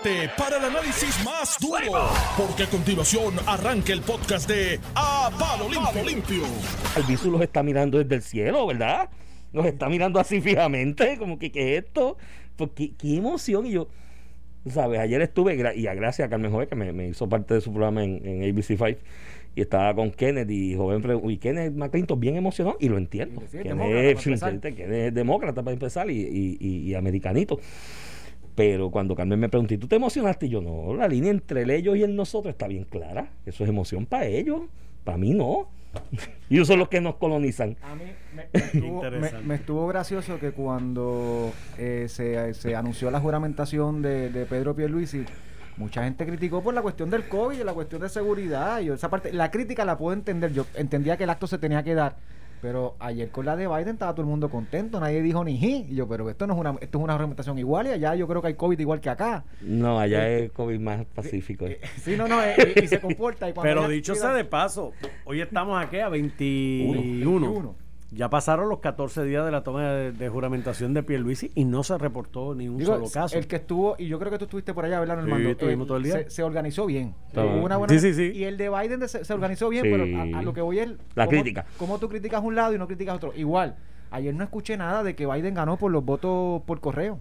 prepárate para el análisis más duro, porque a continuación arranca el podcast de A Palo Limpio. Limpio. Albizu los está mirando desde el cielo, ¿verdad? Los está mirando así fijamente, como que, ¿qué es esto? Porque, qué emoción. Y yo, ¿sabes? Ayer estuve, y a gracias a Carmen Joven, que me, me hizo parte de su programa en, en ABC5, y estaba con Kennedy, y joven, y Kenneth McClinton bien emocionado, y lo entiendo. Sí, es Kenneth, demócrata, para sí, empezar. Kenneth es demócrata para empezar, y, y, y- y americanito. Pero cuando Carmen me preguntó, ¿y tú te emocionaste? Y yo, no, la línea entre el ellos y el nosotros está bien clara. Eso es emoción para ellos, para mí no. ellos son los que nos colonizan. A mí me, me estuvo, me estuvo gracioso que cuando eh, se, se anunció la juramentación de, de Pedro Pierluisi, mucha gente criticó por la cuestión del COVID y la cuestión de seguridad. Yo esa parte, la crítica la puedo entender. Yo entendía que el acto se tenía que dar. Pero ayer con la de Biden estaba todo el mundo contento, nadie dijo ni ji. Y yo, pero esto no es una, esto es una juramentación igual y allá yo creo que hay COVID igual que acá. No, allá es COVID más pacífico. Eh, Sí, no, no, eh, y, y se comporta. Y cuando Pero dicho sea de paso, hoy estamos aquí a 21. 21. Ya pasaron los 14 días de la toma de, de juramentación de Pierluisi y no se reportó ni un Digo, solo caso. El que estuvo, y yo creo que tú estuviste por allá, ¿verdad, Sí, Normando? estuvimos todo el día. Se, se organizó bien. Hubo una buena- Sí, sí, sí. Y el de Biden de- se, se organizó bien, Sí. pero a, a lo que voy es. La cómo- crítica. Cómo tú criticas un lado y no criticas otro. Igual, ayer no escuché nada de que Biden ganó por los votos por correo.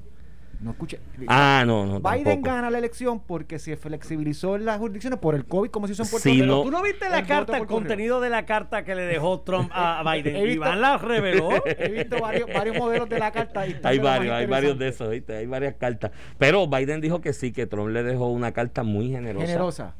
No escuché. Ah, no, no. Biden tampoco. gana la elección porque se flexibilizó en las jurisdicciones por el COVID, como se hizo en Puerto Sí, Rico. no. ¿Tú no viste El la carta, el correo. contenido de la carta que le dejó Trump a Biden? He visto- Iván la reveló. He visto varios, varios modelos de la carta. Y Hay varios, hay varios de esos, ¿viste? Hay varias cartas. Pero Biden dijo que sí, que Trump le dejó una carta muy generosa. Generosa.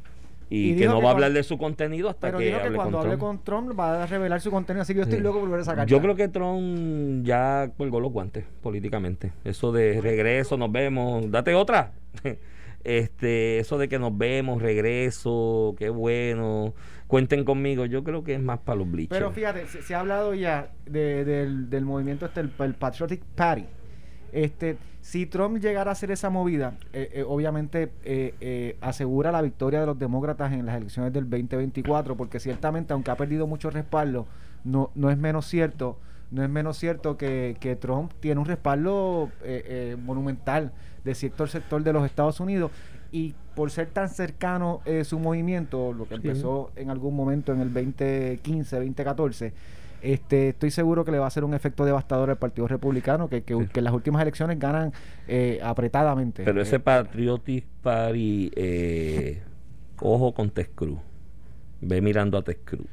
Y, Y que no que va a hablar de su contenido hasta Pero que dijo que hable cuando con hable con Trump va a revelar su contenido, así que yo estoy Sí. loco por volver a sacar. Yo creo que Trump ya colgó los guantes políticamente. Eso de regreso, nos vemos, date otra. Este, eso de que nos vemos, regreso, qué bueno, cuenten conmigo, yo creo que es más para los bleachers. Pero fíjate, se, se ha hablado ya de- del, del movimiento este, el, el Patriotic Party. Este, si Trump llegara a hacer esa movida, eh, eh, obviamente eh, asegura la victoria de los demócratas en las elecciones del 2024, porque ciertamente, aunque ha perdido mucho respaldo, no, no es menos cierto, no es menos cierto que, que Trump tiene un respaldo monumental de cierto sector de los Estados Unidos y por ser tan cercano su movimiento, lo que Sí. empezó en algún momento en el 2015, 2014, este, estoy seguro que le va a hacer un efecto devastador al Partido Republicano, que, que, Sí. que en las últimas elecciones ganan eh, apretadamente. Pero ese Eh, Patriotic Party, eh, ojo con Ted Cruz. Ve mirando a Ted Cruz.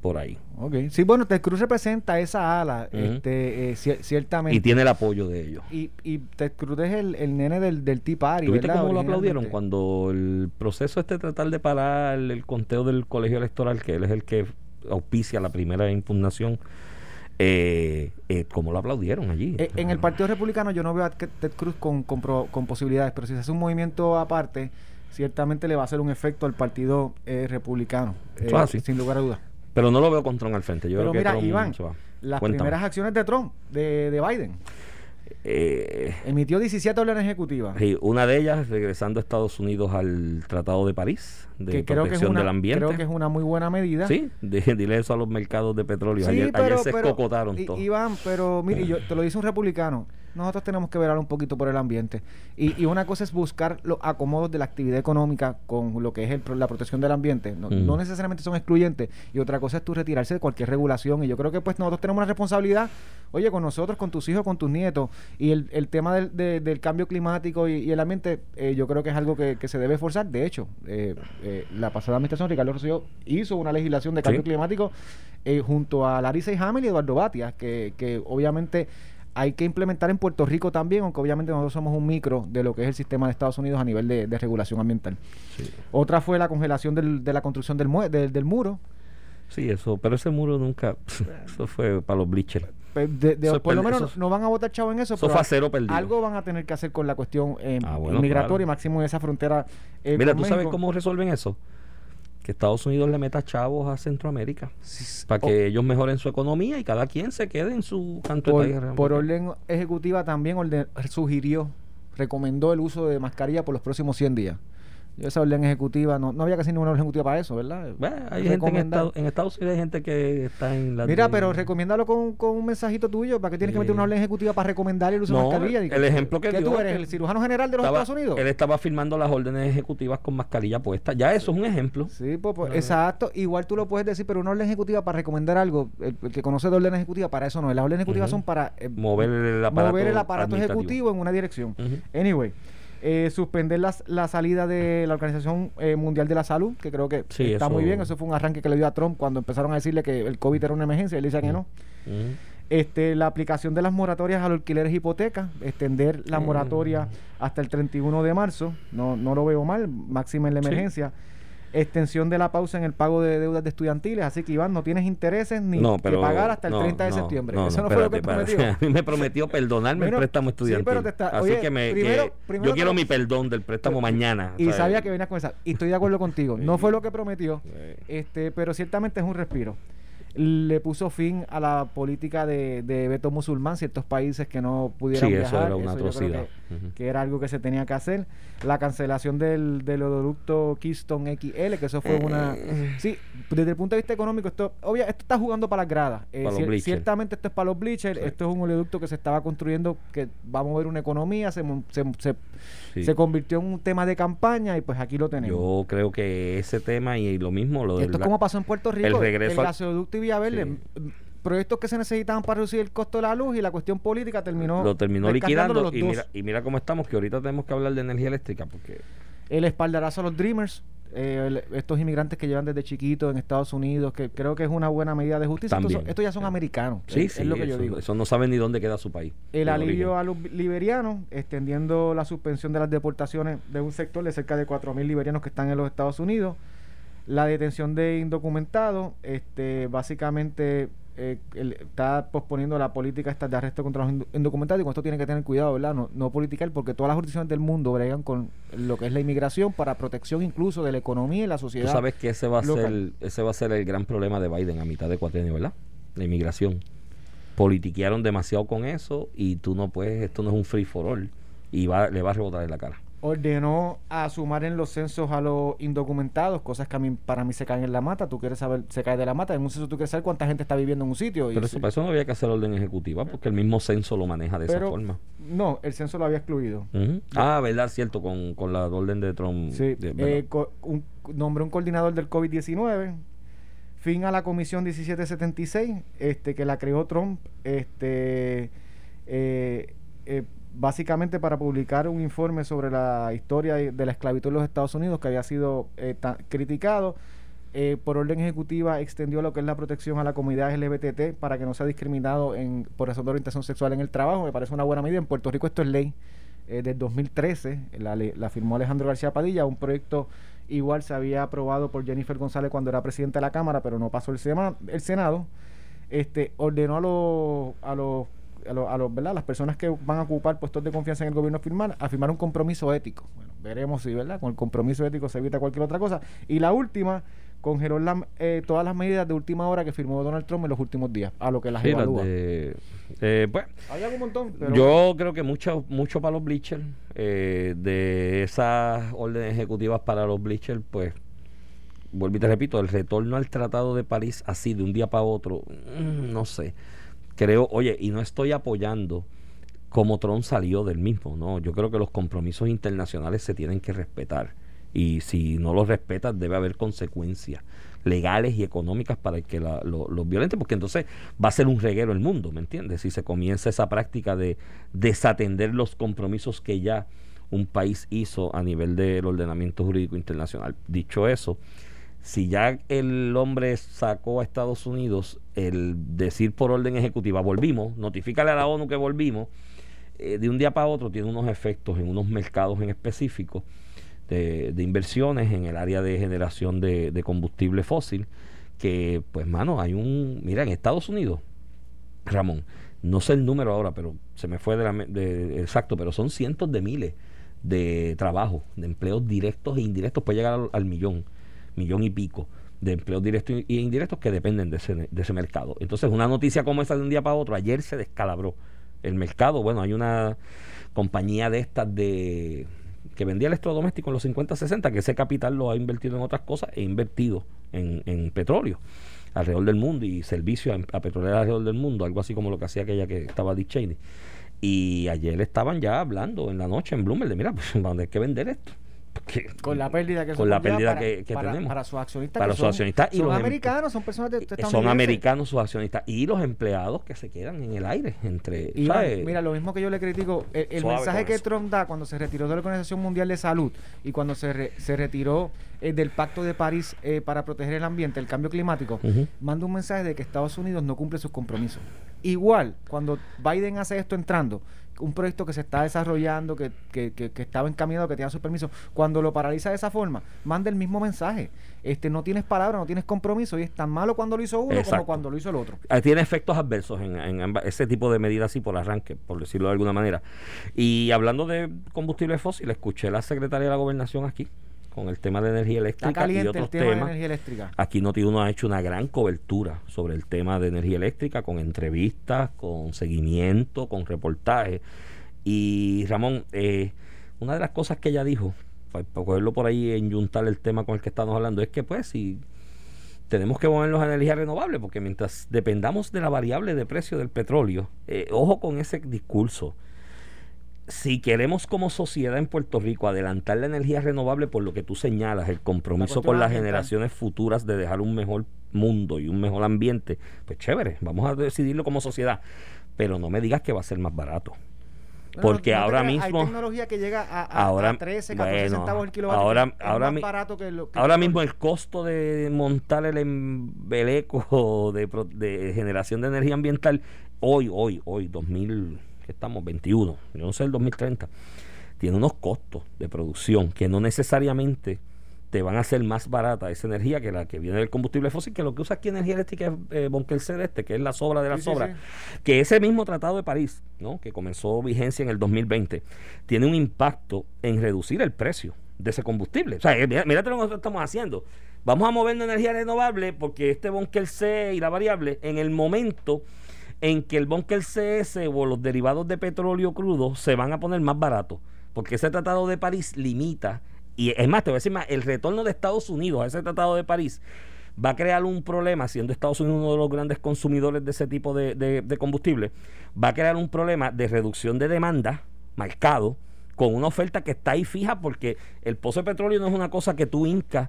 Por ahí. ok. Sí, bueno, Ted Cruz representa esa ala, este, eh, cier- ciertamente. Y tiene el apoyo de ellos. Y, y Ted Cruz es el, el nene del, del Tea Party. ¿Tuviste ¿verdad? cómo lo aplaudieron cuando el proceso este de tratar de parar el conteo del colegio electoral, que él es el que auspicia la primera impugnación, eh, eh, cómo lo aplaudieron allí? Eh, en el Partido Republicano yo no veo a que- Ted Cruz con, con, pro- con posibilidades, pero si se hace un movimiento aparte, ciertamente le va a hacer un efecto al Partido eh, Republicano, eh, es así. sin lugar a dudas. Pero no lo veo con Trump al frente. Yo pero creo que mira, Trump Iván, se va. las Cuéntame. primeras acciones de Trump, de, de Biden, Eh, emitió 17 órdenes ejecutivas. sí, una de ellas regresando a Estados Unidos al Tratado de París de que creo que, es protección una, del ambiente. creo que es una muy buena medida. Sí, de- dile eso a los mercados de petróleo. Sí, ayer, pero- ayer se pero, escocotaron todos. Iván, pero mire, yo te lo dice un republicano. Nosotros tenemos que velar un poquito por el ambiente. Y, y una cosa es buscar los acomodos de la actividad económica con lo que es el la protección del ambiente. No, Mm. no necesariamente son excluyentes. Y otra cosa es tú retirarse de cualquier regulación. Y yo creo que pues nosotros tenemos una responsabilidad, oye, con nosotros, con tus hijos, con tus nietos. Y el, el tema del, de- del cambio climático y, y el ambiente, eh, yo creo que es algo que, que se debe forzar. De hecho, eh, eh, la pasada administración, Ricardo Rosselló, hizo una legislación de cambio Sí. climático eh, junto a Larry Hamel y Eduardo Batia, que, que obviamente hay que implementar en Puerto Rico también, aunque obviamente nosotros somos un micro de lo que es el sistema de Estados Unidos a nivel de, de regulación ambiental. Sí. Otra fue la congelación del- de la construcción del, mue- del, del muro. Sí, eso, pero ese muro nunca, eso fue para los bleachers. Pe- de- por lo menos eso- no van a votar chavo en eso, eso pero a algo van a tener que hacer con la cuestión eh, Ah, bueno, migratoria, claro. máximo en esa frontera. eh, Mira, ¿tú sabes cómo resuelven eso? Que Estados Unidos le meta chavos a Centroamérica Sí, para que ellos mejoren su economía y cada quien se quede en su canto de por, tierra. por orden ejecutiva también orden- sugirió, recomendó el uso de mascarilla por los próximos 100 días. Yo esa orden ejecutiva, no, no había casi ninguna orden ejecutiva para eso, ¿verdad? Bueno, hay gente en, Estados, en Estados Unidos hay gente que está en la Mira, de- pero recomiéndalo con, con un mensajito tuyo. ¿Para qué tienes que meter una orden ejecutiva para recomendar el uso de mascarilla? el ejemplo que ¿qué dio tú eres? que ¿El cirujano general de los estaba- Estados Unidos? Él estaba firmando las órdenes ejecutivas con mascarilla puesta. Ya eso es un ejemplo. Sí, pues, pues, No, no. exacto. Igual tú lo puedes decir, pero una orden ejecutiva para recomendar algo, el, el que conoce de orden ejecutiva, para eso no. Las órdenes ejecutivas son para eh, Mover el aparato, mover el aparato ejecutivo en una dirección. Anyway, eh, suspender las- la salida de la Organización eh, Mundial de la Salud, que creo que Sí, está eso- muy bien. Eso fue un arranque que le dio a Trump cuando empezaron a decirle que el COVID era una emergencia. Él dice que no. Ujú. Este, la aplicación de las moratorias a los alquileres hipotecas, extender la Mm. moratoria hasta el 31 de marzo, no, no lo veo mal, máxima en la Sí. Extensión de la pausa en el pago de deudas de estudiantiles, así que Iván, no tienes intereses ni No, que pagar hasta el no, 30 de no, septiembre. Eso no, fue lo que prometió. A mí me prometió perdonarme Bueno, el préstamo sí, estudiantil. pero te está- Así oye, que, me, primero- que primero yo quiero mi perdón del préstamo mañana. Y sabía que venías con esa. Y estoy de acuerdo contigo. No fue lo que prometió, este, pero ciertamente es un respiro. Le puso fin a la política de, de veto musulmán, ciertos países que no pudieran Sí, viajar. eso era una atrocidad. que- era algo que se tenía que hacer. La cancelación del, del oleoducto Keystone XL, que eso fue una... Eh. Sí, desde el punto de vista económico, esto obvia, esto está jugando para las gradas. Eh, cier- ciertamente esto es para los bleachers, Sí. esto es un oleoducto que se estaba construyendo, que va a mover una economía, se, se, se- Sí. se convirtió en un tema de campaña y pues aquí lo tenemos. Yo creo que ese tema y lo mismo, lo esto es como pasó en Puerto Rico, regreso el al- gasoducto y Villaverde, Sí. proyectos que se necesitaban para reducir el costo de la luz y la cuestión política terminó lo terminó liquidando y mira, y mira cómo estamos, que ahorita tenemos que hablar de energía eléctrica porque el espaldarazo a los Dreamers, eh, el- estos inmigrantes que llevan desde chiquitos en Estados Unidos, que creo que es una buena medida de justicia. Estos, son- estos ya son americanos, sí, es, sí, es lo que yo eso, digo. eso no saben ni dónde queda su país. El alivio origen. a los liberianos, extendiendo la suspensión de las deportaciones de un sector de cerca de 4.000 liberianos que están en los Estados Unidos. La detención de indocumentados, este, básicamente eh, el- está posponiendo la política esta de arresto contra los indocumentados y con esto tienen que tener cuidado, ¿verdad? No, no politicar porque todas las jurisdicciones del mundo bregan con lo que es la inmigración para protección incluso de la economía y la Tú sociedad. sabes que ese va a local. ser ese va a ser el gran problema de Biden a mitad de cuatrienio, ¿verdad? La inmigración. Politiquearon demasiado con eso y tú no puedes, esto no es un free for all y va, le va a rebotar en la cara. Ordenó a sumar en los censos a los indocumentados, cosas que a mí, para mí se caen en la mata. Tú quieres saber, se cae de la mata. En un censo tú quieres saber cuánta gente está viviendo en un sitio. Pero eso, para eso no había que hacer orden ejecutiva porque el mismo censo lo maneja de esa forma. No, el censo lo había excluido. Ah, verdad, cierto, con, con la orden de Trump. Sí, de- eh, un, nombró un coordinador del COVID-19. Fin a la comisión 1776, este, que la creó Trump, este, eh, eh, básicamente para publicar un informe sobre la historia de la esclavitud en los Estados Unidos, que había sido eh, criticado. Eh, por orden ejecutiva extendió lo que es la protección a la comunidad LGBT para que no sea discriminado en, por razón de orientación sexual en el trabajo. Me parece una buena medida. En Puerto Rico esto es ley eh, del 2013. La, la firmó Alejandro García Padilla. Un proyecto igual se había aprobado por Jennifer González cuando era presidenta de la Cámara, pero no pasó el, el Senado. Este, ordenó a los, a los a, los- a ¿verdad? las personas que van a ocupar puestos de confianza en el gobierno a firmar, a firmar un compromiso ético. Bueno, veremos si ¿verdad? con el compromiso ético se evita cualquier otra cosa. Y la última, congeló la- eh, todas las medidas de última hora que firmó Donald Trump en los últimos días, a lo que las Sí, evalúa. de- eh, pues, Hay algún montón, pero yo creo que mucho, mucho para los bleachers, eh, de esas órdenes ejecutivas para los bleachers, pues, vuelvo y te repito, el retorno al Tratado de París así de un día para otro, mm, no sé. Creo, oye, y no estoy apoyando como Trump salió del mismo, ¿no? Yo creo que los compromisos internacionales se tienen que respetar. Y si no los respetas, debe haber consecuencias legales y económicas para el que la- lo- los violenten, porque entonces va a ser un reguero el mundo, ¿me entiendes? Si se comienza esa práctica de desatender los compromisos que ya un país hizo a nivel del ordenamiento jurídico internacional. Dicho eso, si ya el hombre sacó a Estados Unidos el decir por orden ejecutiva, volvimos, notifícale a la ONU que volvimos, eh, de un día para otro tiene unos efectos en unos mercados en específico de, inversiones en el área de generación de, combustible fósil, que pues mano, hay un, mira, en Estados Unidos, Ramón, no sé el número ahora, pero se me fue de la, de- exacto, pero son cientos de miles de trabajos, de empleos directos e indirectos, puede llegar al millón, millón y pico de empleos directos e indirectos que dependen de ese, de ese mercado. Entonces, una noticia como esa de un día para otro, ayer se descalabró el mercado. Bueno, hay una compañía de estas de que vendía electrodomésticos en los 50, 60, que ese capital lo ha invertido en otras cosas e invertido en, en petróleo alrededor del mundo y servicio a, a petroleras alrededor del mundo, algo así como lo que hacía aquella que estaba Dick Cheney. Y ayer estaban ya hablando en la noche en Bloomberg de, mira, pues vamos a tener que vender esto. Con la pérdida que con la conlleva pérdida para- que, que para, tenemos. Para sus accionistas. Para sus accionistas y son los em- americanos, son personas de, Eh, son americanos sus accionistas y los empleados que se quedan en el aire entre mira, lo mismo que yo le critico, el, mensaje que eso. Trump da cuando se retiró de la Organización Mundial de Salud y cuando se, re- se retiró eh, del Pacto de París eh, para proteger el ambiente, el cambio climático, manda un mensaje de que Estados Unidos no cumple sus compromisos. Igual, cuando Biden hace esto entrando, un proyecto que se está desarrollando, que, que, que- que estaba encaminado, que tenía sus permisos, cuando lo paraliza de esa forma, manda el mismo mensaje. Este, no tienes palabra, no tienes compromiso, y es tan malo cuando lo hizo uno como cuando lo hizo el otro. Ah, tiene efectos adversos en, en ambas- ese tipo de medidas así por arranque, por decirlo de alguna manera. Y hablando de combustibles fósiles, escuché a la secretaria de la gobernación aquí con el tema de energía eléctrica y otros el tema de temas. energía eléctrica. Aquí Noti1 ha hecho una gran cobertura sobre el tema de energía eléctrica, con entrevistas, con seguimiento, con reportajes. Y Ramón, eh, una de las cosas que ella dijo, para cogerlo por ahí en juntar el tema con el que estamos hablando, es que pues si tenemos que movernos a energía renovable, porque mientras dependamos de la variable de precio del petróleo, eh, ojo con ese discurso. Si queremos como sociedad en Puerto Rico adelantar la energía renovable por lo que tú señalas, el compromiso con las ambiental. generaciones futuras de dejar un mejor mundo y un mejor ambiente, pues chévere, vamos a decidirlo como sociedad. Pero no me digas que va a ser más barato. Porque no ahora creas, mismo- Hay tecnología que llega a, a- Ahora- a 13, 14 bueno, centavos el kilovatio. ahora- es ahora más mi- barato que lo que Ahora mismo el costo de montar el embeleco de, de generación de energía ambiental, hoy, hoy, hoy, 2000, que estamos 21, yo no sé el 2030, tiene unos costos de producción que no necesariamente te van a hacer más barata esa energía que la que viene del combustible fósil, que lo que usa aquí energía eléctrica es eh, Bonkelser este, que es la sobra de la Sí, sí, sobra, sí. que ese mismo Tratado de París, ¿no? que comenzó vigencia en el 2020, tiene un impacto en reducir el precio de ese combustible. O sea, eh, mira, mírate lo que nosotros estamos haciendo. Vamos a mover energía renovable porque este Bonkel C y la variable, en el momento en que el Bonkel CS o los derivados de petróleo crudo se van a poner más baratos, porque ese Tratado de París limita, y es más, te voy a decir más, el retorno de Estados Unidos a ese Tratado de París va a crear un problema, siendo Estados Unidos uno de los grandes consumidores de ese tipo de, combustible, va a crear un problema de reducción de demanda marcado con una oferta que está ahí fija porque el pozo de petróleo no es una cosa que tú hincas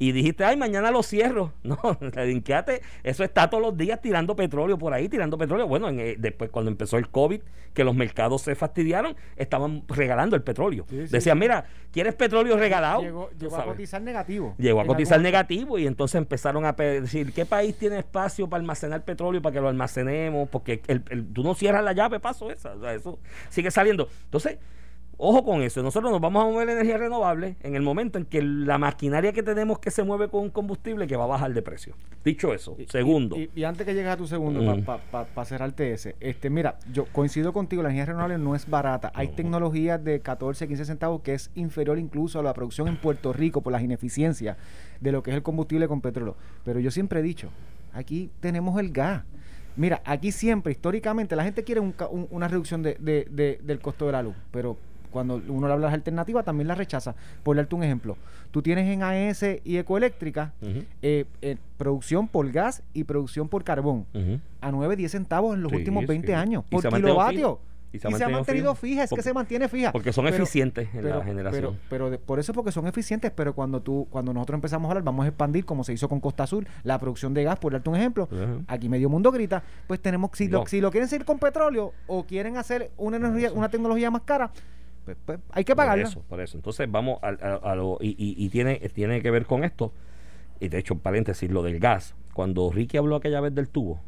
y dijiste, ay, mañana lo cierro. No, hinqueate, eso está todos los días tirando petróleo por ahí, tirando petróleo. Bueno, en, eh, después cuando empezó el COVID, que los mercados se fastidiaron, estaban regalando el petróleo. Sí, sí, Decían, sí. mira, ¿quieres petróleo regalado? Llegó, a cotizar negativo. Llegó a cotizar algún- negativo y entonces empezaron a decir, ¿qué país tiene espacio para almacenar petróleo para que lo almacenemos? Porque el, el- tú no cierras la llave, paso esa, o sea, eso sigue saliendo. Entonces, ojo con eso, nosotros nos vamos a mover la energía renovable en el momento en que la maquinaria que tenemos que se mueve con un combustible que va a bajar de precio. Dicho eso, Y- segundo. Y, y antes que llegues a tu segundo, Mm. para cerrarte ese, este, mira, yo coincido contigo, la energía renovable no es barata. Hay No. tecnologías de 14, 15 centavos que es inferior incluso a la producción en Puerto Rico por las ineficiencias de lo que es el combustible con petróleo. Pero yo siempre he dicho, aquí tenemos el gas. Mira, aquí siempre, históricamente, la gente quiere un un- una reducción de, de- de- del costo de la luz, pero cuando uno le habla de las alternativas también la rechaza. Por darte un ejemplo, tú tienes en AES y Ecoeléctrica eh, eh, producción por gas y producción por carbón a 9, 10 centavos en los Sí, últimos 20 sí. año Y por kilovatio. Y se, ha mantenido fija, es que se mantiene fija. Porque son Pero- eficientes en la pero, generación. Pero, pero de- por eso porque son eficientes, pero cuando tú cuando nosotros empezamos a hablar, vamos a expandir como se hizo con Costa Azul, la producción de gas, por darte un ejemplo, aquí medio mundo grita, pues tenemos si lo, si lo quieren seguir con petróleo o quieren hacer una energía, Eso. una tecnología más cara, pues, pues hay que Por pagarla. eso, por eso. Entonces vamos a, a- a lo. Y, y- y tiene, tiene que ver con esto. Y de hecho, paréntesis, lo del gas. Cuando Ricky habló aquella vez del tubo,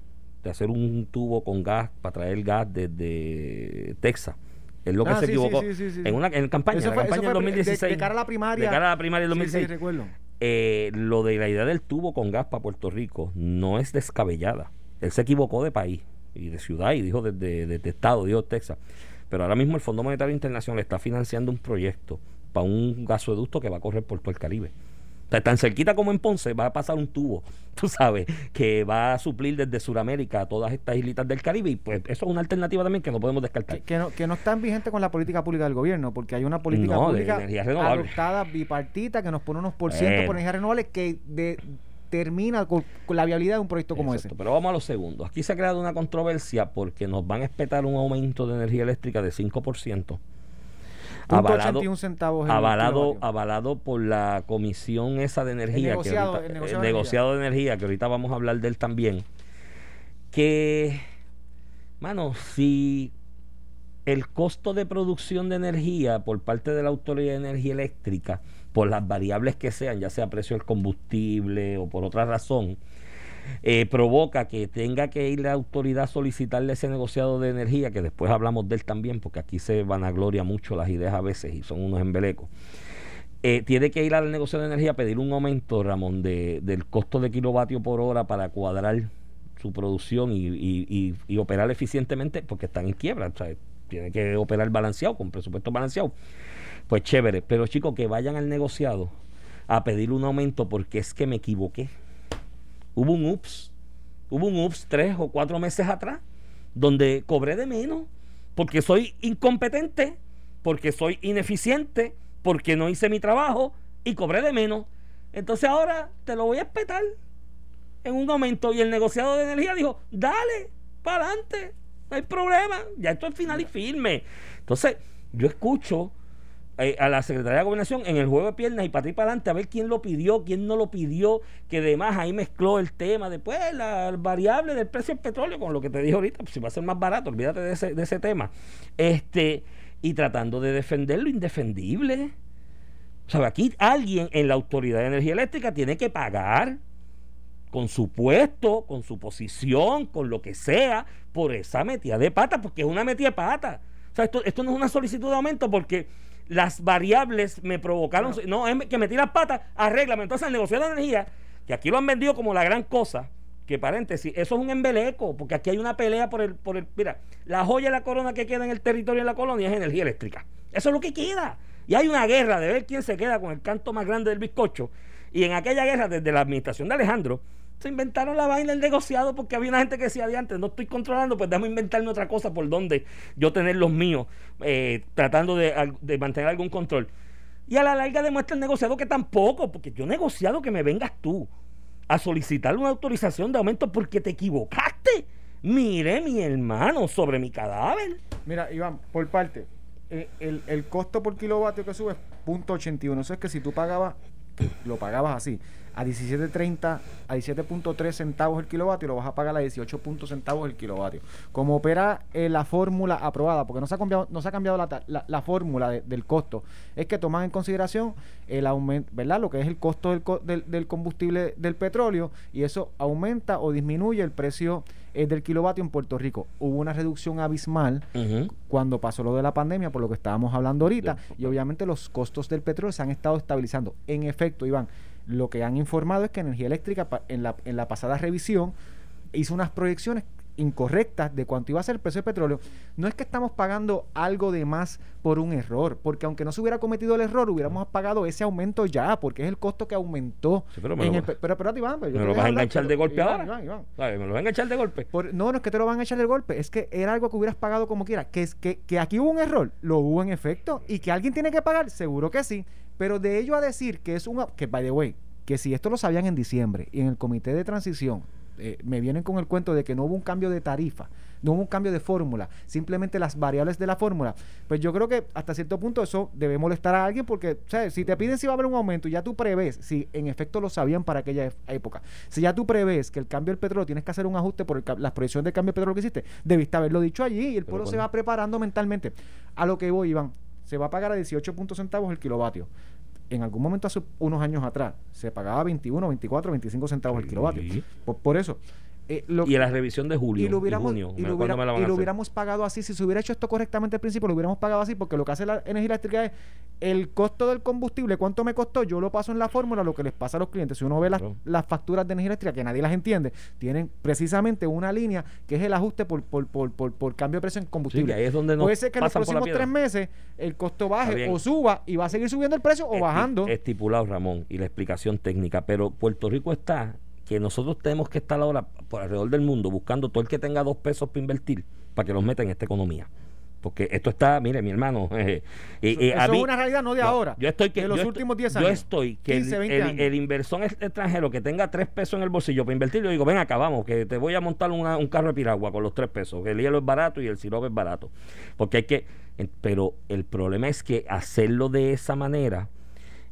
de hacer un tubo con gas para traer gas desde Texas. Es lo que Ah, se sí, equivocó. sí, sí, sí. En una en campaña, en la campaña del fue de- 2016. de cara a la primaria. De cara a la primaria del Sí, sí, 2006. recuerdo. Eh, lo de la idea del tubo con gas para Puerto Rico no es descabellada. Él se equivocó de país y de ciudad y dijo desde, desde estado, dijo Texas. Pero ahora mismo el Fondo Monetario Internacional está financiando un proyecto para un gasoducto que va a correr por todo el Caribe. sea, tan cerquita como en Ponce va a pasar un tubo, tú sabes, que va a suplir desde Sudamérica a todas estas islitas del Caribe y pues eso es una alternativa también que no podemos descartar. Que, que no, que no están vigentes con la política pública del gobierno, porque hay una política No, de pública energías renovables. adoptada bipartita que nos pone unos por ciento por energías renovables que de- termina con, con la viabilidad de un proyecto como Exacto, ese. Pero vamos a los segundos. Aquí se ha creado una controversia porque nos van a espetar un aumento de energía eléctrica de 5%. Punto Avalado, 81 centavos el avalado, por la comisión esa de energía. negociado- que ahorita- el el negociado de negociado de energía, que ahorita vamos a hablar de él también. Que, mano, si el costo de producción de energía por parte de la Autoridad de Energía Eléctrica, por las variables que sean, ya sea precio del combustible o por otra razón, eh, provoca que tenga que ir la autoridad a solicitarle ese negociado de energía, que después hablamos de él también, porque aquí se vanagloria mucho las ideas a veces y son unos embelecos. Eh, tiene que ir al negociado de energía a pedir un aumento, Ramón, de, del costo de kilovatio por hora para cuadrar su producción y, y- y- y operar eficientemente, porque están en quiebra, o sea, tiene que operar balanceado, con presupuesto balanceado. Pues chévere, pero chicos, que vayan al negociado a pedir un aumento porque es que me equivoqué hubo un ups, hubo un ups tres o cuatro meses atrás, donde cobré de menos, porque soy incompetente, porque soy ineficiente, porque no hice mi trabajo y cobré de menos. Entonces ahora te lo voy a espetar en un aumento. Y el negociado de energía dijo, dale, para adelante, no hay problema, ya esto es final y firme. Entonces, yo escucho eh, a la Secretaría de Gobernación en el juego de piernas y para y para adelante a ver quién lo pidió, quién no lo pidió, que además ahí mezcló el tema después la variable del precio del petróleo con lo que te dije ahorita, pues si va a ser más barato, olvídate de ese, de ese tema. Este, y tratando de defender lo indefendible. O sea, aquí alguien en la Autoridad de Energía Eléctrica tiene que pagar con su puesto, con su posición, con lo que sea, por esa metida de pata, porque es una metida de pata. O sea, esto, esto no es una solicitud de aumento porque las variables me provocaron. No, es que me tiras patas, arréglame. Entonces, el negociado de energía, que aquí lo han vendido como la gran cosa, que paréntesis, eso es un embeleco, porque aquí hay una pelea por el, por el. Mira, la joya de la corona que queda en el territorio de la colonia es energía eléctrica. Eso es lo que queda. Y hay una guerra de ver quién se queda con el canto más grande del bizcocho. Y en aquella guerra, desde la administración de Alejandro, se inventaron la vaina del negociado porque había una gente que decía de antes, no estoy controlando, pues déjame inventarme otra cosa por donde yo tener los míos, eh, tratando de, de mantener algún control. Y a la larga demuestra el negociado que tampoco, porque yo he negociado que me vengas tú a solicitar una autorización de aumento porque te equivocaste. Mire, mi hermano, sobre mi cadáver. Mira, Iván, por parte, eh, el, el costo por kilovatio que sube es .81. Eso es que si tú pagabas, lo pagabas así, a 17.30, a 17.3 centavos el kilovatio, lo vas a pagar a 18 puntos centavos el kilovatio. Como opera eh, la fórmula aprobada, porque no se ha cambiado, no se ha cambiado la, la- la fórmula de- del costo, es que toman en consideración el aumento, ¿verdad? Lo que es el costo del, co- del, del combustible del petróleo y eso aumenta o disminuye el precio eh, del kilovatio en Puerto Rico. Hubo una reducción abismal cuando pasó lo de la pandemia, por lo que estábamos hablando ahorita, y obviamente los costos del petróleo se han estado estabilizando. En efecto, Iván, lo que han informado es que Energía Eléctrica en la, en la pasada revisión hizo unas proyecciones incorrectas de cuánto iba a ser el precio del petróleo. No es que estamos pagando algo de más por un error, porque aunque no se hubiera cometido el error, hubiéramos pagado ese aumento ya, porque es el costo que aumentó. Sí, pero me en lo- el pe- pero espérate, Iván, pero yo ¿Me lo vas a enganchar pero- de golpe Iván, ahora? Iván, Iván. ¿Me lo van a enganchar de golpe? Por- no, no es que te lo van a echar del golpe, es que era algo que hubieras pagado como quiera. Que, es, que, que aquí hubo un error, lo hubo en efecto, y que alguien tiene que pagar, seguro que sí. Pero de ello a decir que es un. Que, by the way, que si esto lo sabían en diciembre y en el comité de transición eh, me vienen con el cuento de que no hubo un cambio de tarifa, no hubo un cambio de fórmula, simplemente las variables de la fórmula, pues yo creo que hasta cierto punto eso debe molestar a alguien porque, ¿sabes? Si te piden si va a haber un aumento y ya tú prevés, si en efecto lo sabían para aquella época, si ya tú prevés que el cambio del petróleo tienes que hacer un ajuste por el las proyecciones del cambio del petróleo que hiciste, debiste haberlo dicho allí y el pueblo se va preparando mentalmente. A lo que voy, Iván, se va a pagar a 18 puntos centavos el kilovatio. En algún momento hace unos años atrás se pagaba 21, 24, 25 centavos el Sí. kilovatio. Por, por eso, eh, lo- y la revisión de julio y lo hubiéramos, junio. y me- lo, ¿cuándo hubiera- me la van y lo hubiéramos pagado así. Si se hubiera hecho esto correctamente al principio, lo hubiéramos pagado así, porque lo que hace la energía eléctrica es el costo del combustible, cuánto me costó, yo lo paso en la fórmula, lo que les pasa a los clientes. Si uno ve las, las facturas de energía eléctrica, que nadie las entiende, tienen precisamente una línea que es el ajuste por, por, por, por, por cambio de precio en combustible. ahí es donde Puede ser que en los próximos tres meses el costo baje o suba y va a seguir subiendo el precio o Esti- bajando. Estipulado, Ramón, y la explicación técnica. Pero Puerto Rico está que nosotros tenemos que estar ahora por alrededor del mundo buscando todo el que tenga dos pesos para invertir para que los meta en esta economía. Porque esto está, mire, mi hermano, eh, eh, eh, Eso a es una realidad no de no, ahora. Yo estoy que de los yo últimos estoy- 10 años. Yo estoy que 15, el, 20 el- años. el inversor ex- extranjero que tenga tres pesos en el bolsillo para invertir, yo digo, ven acá, vamos, que te voy a montar una- un carro de piragua con los tres pesos, que el hielo es barato y el sirope es barato. Porque hay que, pero el problema es que hacerlo de esa manera,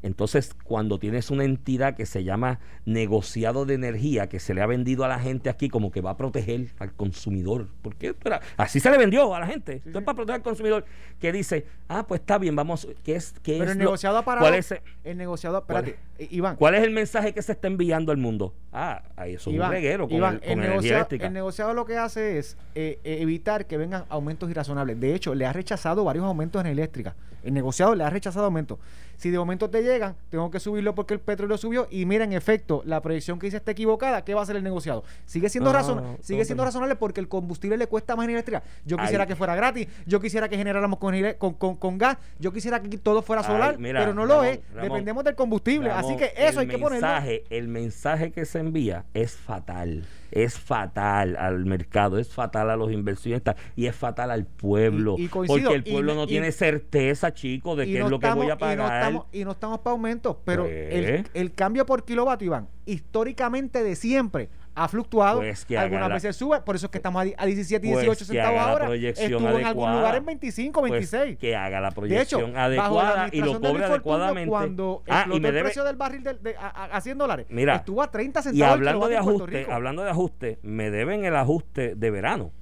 entonces cuando tienes una entidad que se llama negociado de energía, que se le ha vendido a la gente aquí como que va a proteger al consumidor, porque así se le vendió a la gente, esto es para proteger al consumidor, que dice, ah, pues está bien, vamos, ¿qué es? Qué Pero es el lo- negociado ha parado. ¿Cuál es, el negociado, ¿Cuál espérate, eh, Iván. ¿Cuál es el mensaje que se está enviando al mundo? Ah, ahí eso es un reguero con, Iván, el- con el energía negociado, eléctrica. el negociado lo que hace es eh, eh, evitar que vengan aumentos irrazonables. De hecho, le ha rechazado varios aumentos en eléctrica. El negociado le ha rechazado aumentos. Si de momento te llegan, tengo que subirlo porque el petróleo subió y mira, en efecto, la proyección que hice está equivocada, ¿qué va a hacer el negociado? Sigue siendo, Ah, razón, no, sigue no, siendo razonable porque el combustible le cuesta más en eléctrica. Yo Ay. quisiera que fuera gratis, yo quisiera que generáramos con, ele- con, con- con gas, yo quisiera que todo fuera Ay, solar, mira, pero no lo es. Ramón, Dependemos del combustible. Ramón, así que eso hay el que ponerlo. mensaje, El mensaje que se envía es fatal. Es fatal al mercado, es fatal a los inversionistas y es fatal al pueblo. Y- y coincido, porque el pueblo no- tiene certeza, chico, de qué no es lo que voy a estamos- y no pagar. estamos- Y no estamos para aumentos, pero Pues. el, el cambio por kilovatio, Iván, históricamente de siempre ha fluctuado. Pues que Algunas la- veces sube, por eso es que estamos a a 17 y Pues 18 que centavos ahora. proyección Estuvo en algún adecuada. lugar en 25, Pues 26. que haga la de proyección hecho, adecuada y lo cobre adecuadamente. Cuando Ah, y me el debe- precio del barril de, a, a- a 100 dólares, Mira, estuvo a 30 Y centavos el hablando de ajuste, hablando de ajuste, me deben el ajuste de verano.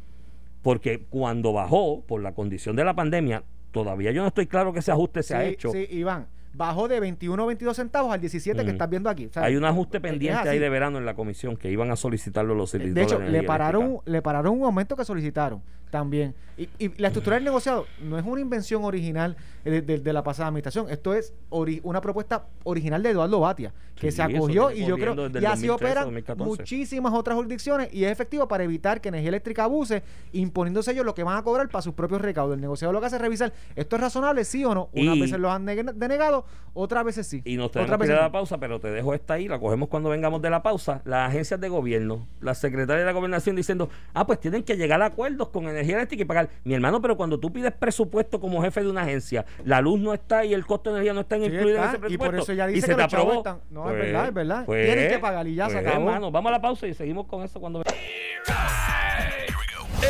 Porque cuando bajó por la condición de la pandemia, todavía yo no estoy claro que ese ajuste se ha hecho. Sí, Iván, bajó de 21 o 22 centavos al 17 que estás viendo aquí. O sea, Hay un ajuste pendiente ahí de verano en la comisión que iban a solicitarlo los De hecho, le pararon, le pararon un aumento que solicitaron también. Y, y la estructura del negociado no es una invención original eh, de, de- de la pasada administración. Esto es ori- una propuesta original de Eduardo Batia, que Sí, se acogió y yo creo y el así 2013, operan 2014. muchísimas otras jurisdicciones y es efectivo para evitar que energía eléctrica abuse, imponiéndose ellos lo que van a cobrar para sus propios recaudos. El negociado lo que hace es revisar esto es razonable, sí o no. Unas Y- veces lo han neg- denegado, otras veces sí. Y nos tenemos que ir a la pausa, pero te dejo esta ahí, la cogemos cuando vengamos de la pausa. Las agencias de gobierno, la secretaria de la gobernación diciendo, ah, pues tienen que llegar a acuerdos con energía eléctrica y pagar. Mi hermano, pero cuando tú pides presupuesto como jefe de una agencia, la luz no está y el costo de energía no está Sí, incluido en ese y presupuesto. por eso ella dice se que te los aprobó. están- no, es verdad, es verdad. Tienen que pagar y ya se pues, acabó. hermano, vamos a la pausa y seguimos con eso cuando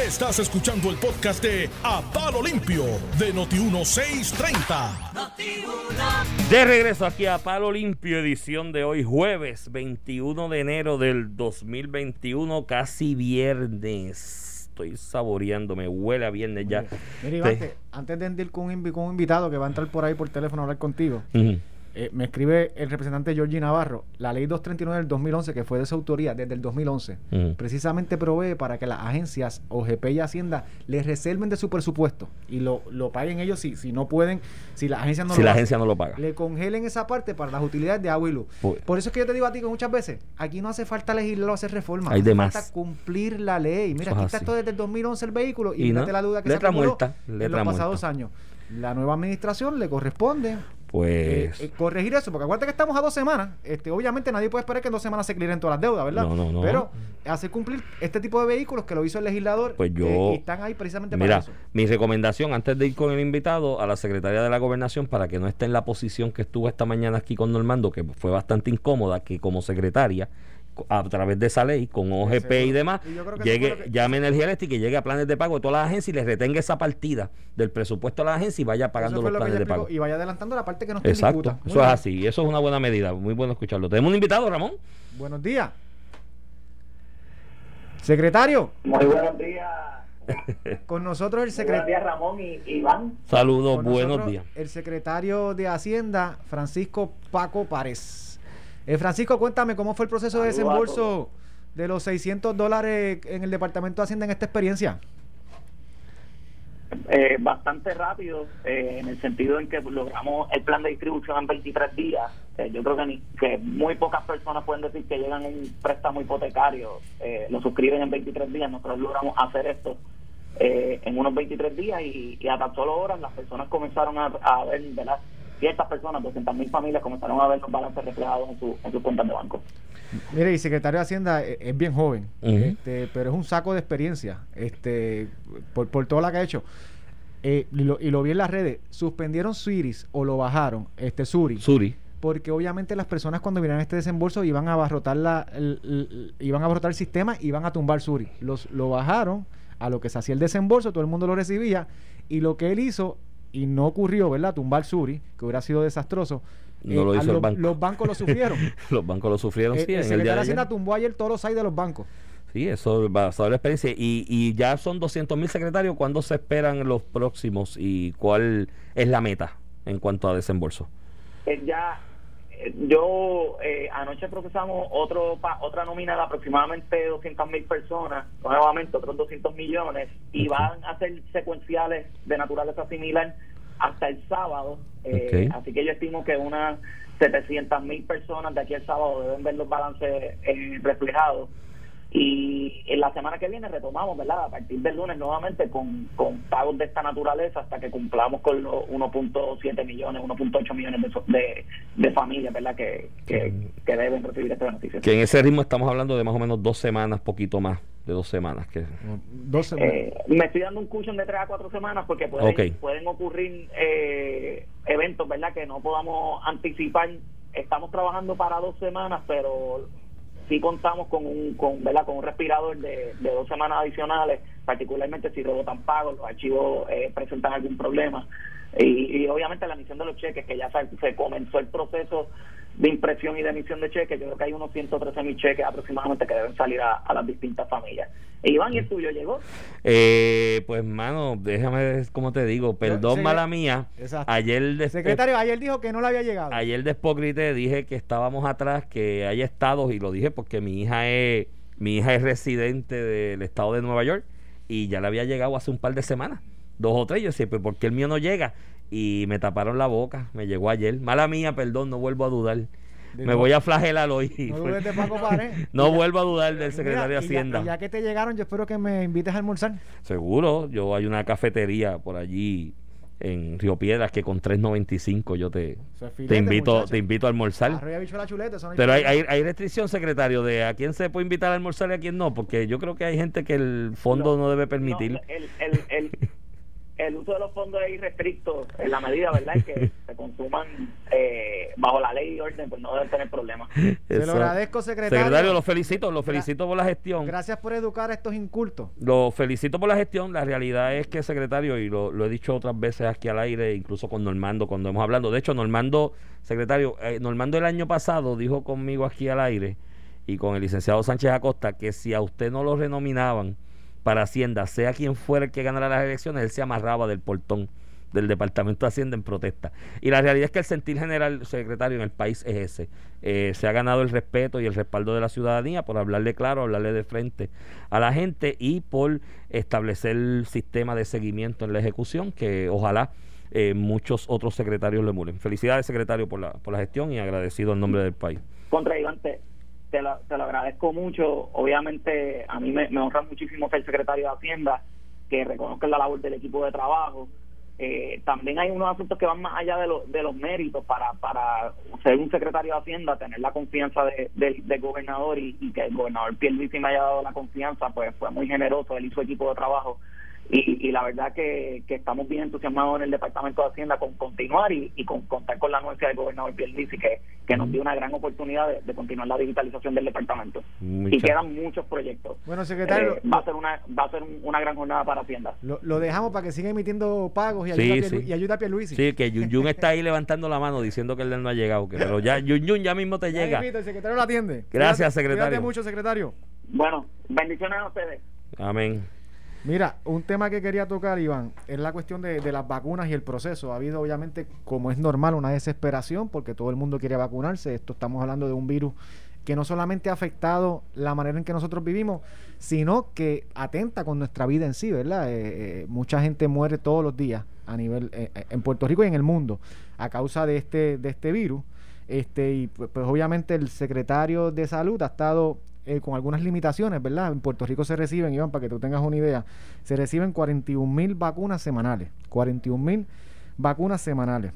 Estás escuchando el podcast de A Palo Limpio de Noti1630. De regreso aquí a Palo Limpio, edición de hoy, jueves 21 de enero del 2021, casi viernes. Estoy saboreando, me huele a viernes ya. Mira, Iván, te- antes de ir con un, invi- con un invitado que va a entrar por ahí por teléfono a hablar contigo, Ujú. Eh, me escribe el representante Georgie Navarro, la ley 239 del 2011, que fue de su autoría desde el 2011, Ujú. precisamente provee para que las agencias OGP y Hacienda les reserven de su presupuesto y lo, lo paguen ellos si, si no pueden, si las agencias no si lo la agencia no lo paga. Le congelen esa parte para las utilidades de agua y luz. Por eso es que yo te digo a ti que muchas veces aquí no hace falta legislar o hacer reformas. Hay hace de falta cumplir la ley. Mira, aquí está esto desde el 2011 el vehículo y, Y no, la duda que letra se muerta, en los pasados muerta. años. La nueva administración le corresponde Pues. eh, corregir eso, porque acuérdate que estamos a dos semanas. Este, obviamente nadie puede esperar que en dos semanas se clearen todas las deudas, ¿verdad? No, no, no. Pero hacer cumplir este tipo de vehículos que lo hizo el legislador Pues yo- eh, y están ahí precisamente Mira, para eso. mi recomendación antes de ir con el invitado a la secretaria de la gobernación para que no esté en la posición que estuvo esta mañana aquí con Normando, que fue bastante incómoda, que como secretaria a través de esa ley, con OGP y demás, Y llegue, que- llame energía eléctrica y llegue a planes de pago de todas las agencias y les retenga esa partida del presupuesto a la agencia y vaya pagando los lo planes de pago. y vaya adelantando la parte que no está Exacto, eso es bien. así, y eso es una buena medida, muy bueno escucharlo. Tenemos un invitado, Ramón. Buenos días. Secretario, Muy buenos días. con nosotros el Muy buenos secretario. días, Ramón y Iván. Saludos, Con buenos días. El secretario de Hacienda, Francisco Paco Párez. Eh, Francisco, cuéntame cómo fue el proceso de desembolso de los 600 dólares en el Departamento de Hacienda en esta experiencia? Eh, bastante rápido, eh, en el sentido en que logramos el plan de distribución en 23 días. Eh, yo creo que, ni- que muy pocas personas pueden decir que llegan en un préstamo hipotecario, eh, lo suscriben en 23 días. Nosotros logramos hacer esto eh, en unos 23 días y, y a tan solo horas las personas comenzaron a, a ver, ¿verdad? Ciertas personas, 200 mil familias comenzaron a ver los balances reflejados en, su, en sus cuentas de banco. Mire, y secretario de Hacienda eh, es bien joven, este, pero es un saco de experiencia este, por, por todo lo que ha hecho. Eh, y, lo, y lo vi en las redes. Suspendieron Suiris o lo bajaron, este Suri, Suri. porque obviamente las personas cuando miran este desembolso iban a abarrotar la, el, el- iban a abarrotar el sistema y iban a tumbar Suri. Los, lo bajaron a lo que se hacía el desembolso, todo el mundo lo recibía y lo que él hizo y no ocurrió, ¿verdad? Tumbar Suri, que hubiera sido desastroso. eh, No lo a hizo el los- banco. Los bancos lo sufrieron. Los bancos lo sufrieron, Eh, sí, el en el secretario día de Hacienda ayer. tumbó ayer todos los sites de los bancos. Sí, eso basado en la experiencia. Y, y ya son 200 mil secretarios. ¿Cuándo se esperan los próximos y cuál es la meta en cuanto a desembolso? Eh, ya eh, yo eh, anoche procesamos otro pa- otra nómina de aproximadamente 200 mil personas, nuevamente otros 200 millones, y van a ser secuenciales de naturaleza similar hasta el sábado. Eh. Así que yo estimo que unas 700 mil personas de aquí al sábado deben ver los balances eh, reflejados. Y en la semana que viene retomamos, ¿verdad? A partir del lunes nuevamente con, con pagos de esta naturaleza hasta que cumplamos con los 1.7 millones, 1.8 millones de, de, de familias, ¿verdad? Que, que, que deben recibir este beneficio. Que en ese ritmo estamos hablando de más o menos dos semanas, poquito más de dos semanas. que Dos Eh, me estoy dando un cushion de 3 a 4 semanas porque pueden, pueden ocurrir eh, eventos, ¿verdad? Que no podamos anticipar. Estamos trabajando para dos semanas, pero sí contamos con un, con, ¿verdad? Con un respirador de, de dos semanas adicionales, particularmente si rebotan pagos, los archivos eh, presentan algún problema. Y, y obviamente la emisión de los cheques, que ya se, se comenzó el proceso de impresión y de emisión de cheques, yo creo que hay unos 113 mil cheques aproximadamente que deben salir a, a las distintas familias. E Iván, ¿y el tuyo llegó? Eh, pues, mano, déjame, como te digo, perdón, sí, mala mía. exacto. Ayer, des- Secretario, ayer dijo que no le había llegado. ayer despocrité, dije que estábamos atrás, que hay estados, y lo dije porque mi hija es, mi hija es residente del estado de Nueva York, y ya le había llegado hace un par de semanas, dos o tres, yo decía, pues, ¿por qué el mío no llega? Y me taparon la boca, me llegó ayer. Mala mía, perdón, no vuelvo a dudar. De Me no- voy a flagelar hoy. No Paco Pared. No ya- vuelvo a dudar del secretario Mira, de y ya- Hacienda. y ya, que te llegaron, yo espero que me invites a almorzar. Seguro, yo hay una cafetería por allí en Río Piedras que con 3.95 yo te, es te filete, invito muchacho. te invito a almorzar. Chuleta, Pero hay, hay, hay restricción, secretario, de a quién se puede invitar a almorzar y a quién no, porque yo creo que hay gente que el fondo no, debe permitir. No, el, el, el, el uso de los fondos es irrestricto en la medida, ¿verdad? En que se consuman eh, bajo la ley y orden, pues no deben tener problemas. Se lo agradezco, secretario. Secretario, lo felicito, lo felicito por la gestión. Gracias por educar a estos incultos. Lo felicito por la gestión. La realidad es que, secretario, y lo, lo he dicho otras veces aquí al aire, incluso con Normando, cuando hemos hablado. De hecho, Normando, secretario, eh, Normando el año pasado dijo conmigo aquí al aire y con el licenciado Sánchez Acosta que si a usted no lo renominaban para Hacienda, sea quien fuera el que ganara las elecciones, él se amarraba del portón del Departamento de Hacienda en protesta. Y la realidad es que el sentir general, secretario, en el país es ese. Eh, se ha ganado el respeto y el respaldo de la ciudadanía por hablarle claro, hablarle de frente a la gente y por establecer el sistema de seguimiento en la ejecución que ojalá eh, muchos otros secretarios le emulen. Felicidades, secretario, por la, por la gestión y agradecido en nombre del país. Contra te, lo, te lo agradezco mucho. Obviamente, a mí me, honra muchísimo ser secretario de Hacienda, que reconozca la labor del equipo de trabajo. Eh, también hay unos asuntos que van más allá de, lo- de los méritos para, para ser un secretario de Hacienda, tener la confianza de- del- gobernador y, y que el gobernador Pierluisi me haya dado la confianza, pues fue muy generoso, él y su equipo de trabajo. Y, y la verdad que, que estamos bien entusiasmados en el Departamento de Hacienda con continuar y, y con contar con la anuencia del gobernador Pierluisi que, que nos dio una gran oportunidad de, de continuar la digitalización del departamento. Y quedan muchos proyectos. Bueno, secretario, Eh, va a ser una va a ser un- una gran jornada para Hacienda. lo, lo dejamos para que siga emitiendo pagos y Sí, ayuda, a, Pierlu- sí. y ayuda a Pierluisi. Sí, que Yun Yun está ahí levantando la mano diciendo que él no ha llegado. que- pero ya, Yun Yun ya mismo te Ya llega. mismito, el secretario lo atiende. Gracias, Cuídate- secretario. Cuídate mucho, secretario. Bueno, bendiciones a ustedes. Amén. Mira, un tema que quería tocar, Iván, es la cuestión de, las vacunas y el proceso. Ha habido, obviamente, como es normal, una desesperación porque todo el mundo quiere vacunarse. Esto estamos hablando de un virus que no solamente ha afectado la manera en que nosotros vivimos, sino que atenta con nuestra vida en sí, ¿verdad? Eh, eh, mucha gente muere todos los días a nivel eh, en Puerto Rico y en el mundo a causa de este de este virus. Este y pues, pues, obviamente el secretario de salud ha estado eh, con algunas limitaciones, ¿verdad? En Puerto Rico se reciben, Iván, para que tú tengas una idea, se reciben 41 mil vacunas semanales, 41 mil vacunas semanales.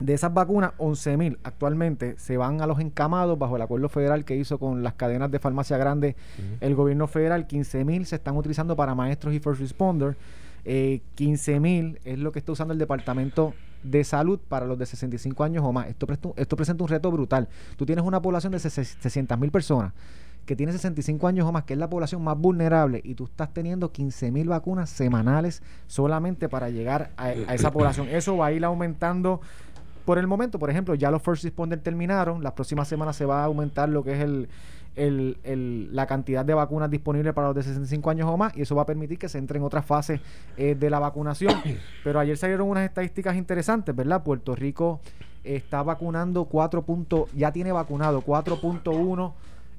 De esas vacunas, 11.000 actualmente se van a los encamados bajo el acuerdo federal que hizo con las cadenas de farmacia grandes el gobierno federal. 15.000 se están utilizando para maestros y first responders. Eh, 15.000 es lo que está usando el Departamento de Salud para los de 65 años o más. Esto, esto presenta un reto brutal. Tú tienes una población de 600.000 personas que tiene 65 años o más, que es la población más vulnerable, y tú estás teniendo 15.000 vacunas semanales solamente para llegar a, a esa población. Eso va a ir aumentando por el momento, por ejemplo, ya los first responders terminaron. Las próximas semanas se va a aumentar lo que es el, el- el- la cantidad de vacunas disponibles para los de 65 años o más. Y eso va a permitir que se entre en otras fases eh, de la vacunación. Pero ayer salieron unas estadísticas interesantes, ¿verdad? Puerto Rico está vacunando 4. punto- ya tiene vacunado 4.1